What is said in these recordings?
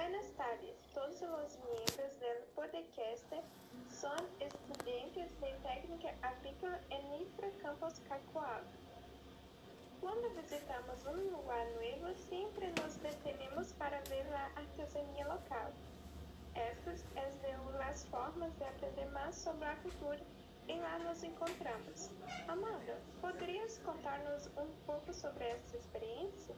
Buenas tardes. Todos os membros do podcast são estudantes de técnica agrícola em Ifra Campos Cacoal. Quando visitamos um lugar novo, sempre nos detenemos para ver a artesania local. Estas são as formas de aprender mais sobre a cultura e lá nos encontramos. Amanda, poderias contar-nos um pouco sobre essa experiência?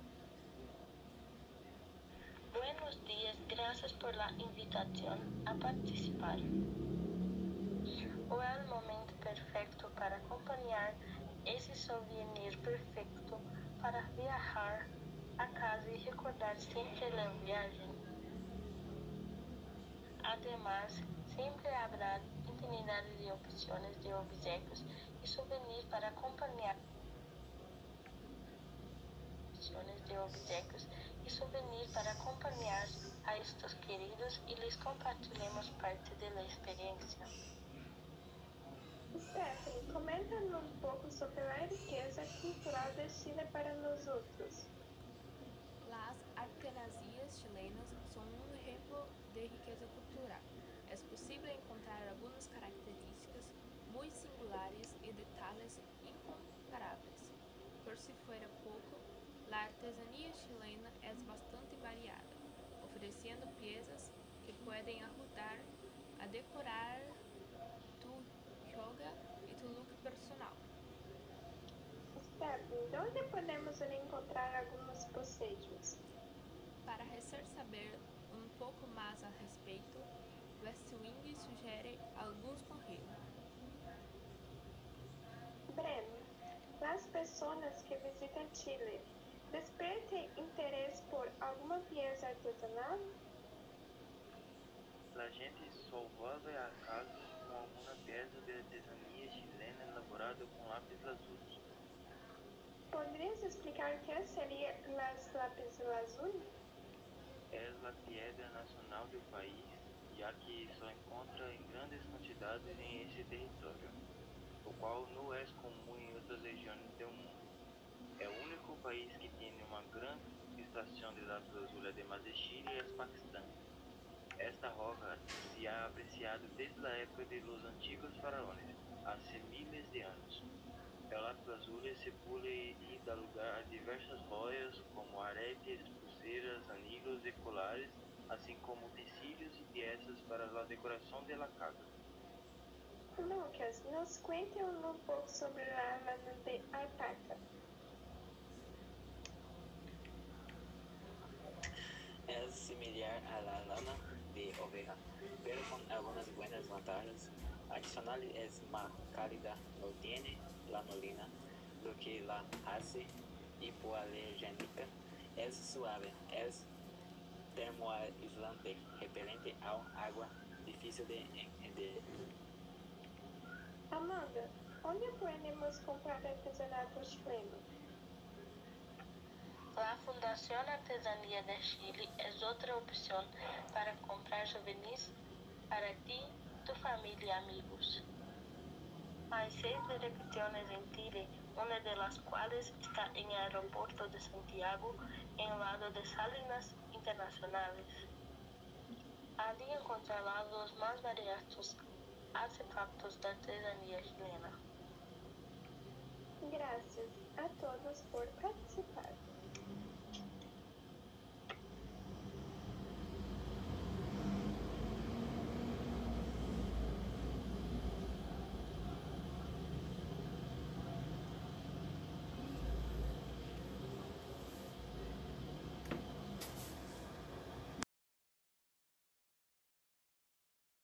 Buenos días, gracias por la invitación a participar. O o momento perfeito para acompanhar esse souvenir perfeito para viajar a casa e recordar sempre a viagem. Además, sempre habrá infinidade de opções de objetos e souvenirs para acompanhar opções de objetos e souvenirs para acompanhar a estes queridos e lhes compartilhemos parte da experiência. Stephanie, comenta-nos um pouco sobre a riqueza cultural de Chile para nós outros. Las artesanías chilenas são um exemplo de riqueza cultural. É possível encontrar algumas características muito singulares e detalhes incomparáveis. Por si fuera pouco, a artesanía chilena é bastante variada, oferecendo piezas que podem ajudar a decorar tu yoga e tu look personal. Stephanie, onde podemos encontrar algumas bocejos? Para receber saber um pouco mais a respeito, Westwing sugere alguns correios. Breno, as pessoas que visitam Chile despertem interesse por alguma pieza artesanal? La gente vuelve a casa com alguma peça de artesania chilena elaborada com lápis lazuli. Poderias explicar o que seria las lápis lazuli? É a piedra nacional do país, já que só encontra em grandes quantidades em esse território, o qual não é comum em outras regiões do mundo. É país que tem uma grande estação de azul, además de Chile e el Paquistão. Esta roca se ha apreciado desde a época de los antigos faraones, há miles de anos. O lápis azul se pule e dá lugar a diversas joias, como aretes, pulseiras, anilhos e colares, assim como utensílios e peças para a decoração de la casa. Lucas, nos cuente um pouco sobre a lana de alpaca. Similar a la lana de oveja, pero con algunas buenas ventajas. Adicional es más cálida, no tiene lanolina, lo que la hace hipoalergénica. Es suave, es termoaislante, repelente ao agua, difícil de entender. Amanda, onde podemos comprar artesanato chileno? A Fundación Artesanía de Chile es otra opción para comprar souvenirs para ti, tu familia y amigos. Hay seis direcciones en Chile, una de las cuales está en el aeropuerto de Santiago, en el lado de Salinas Internacionales. Allí encontrarás los más variados artefactos de artesanía chilena. Gracias a todos por participar.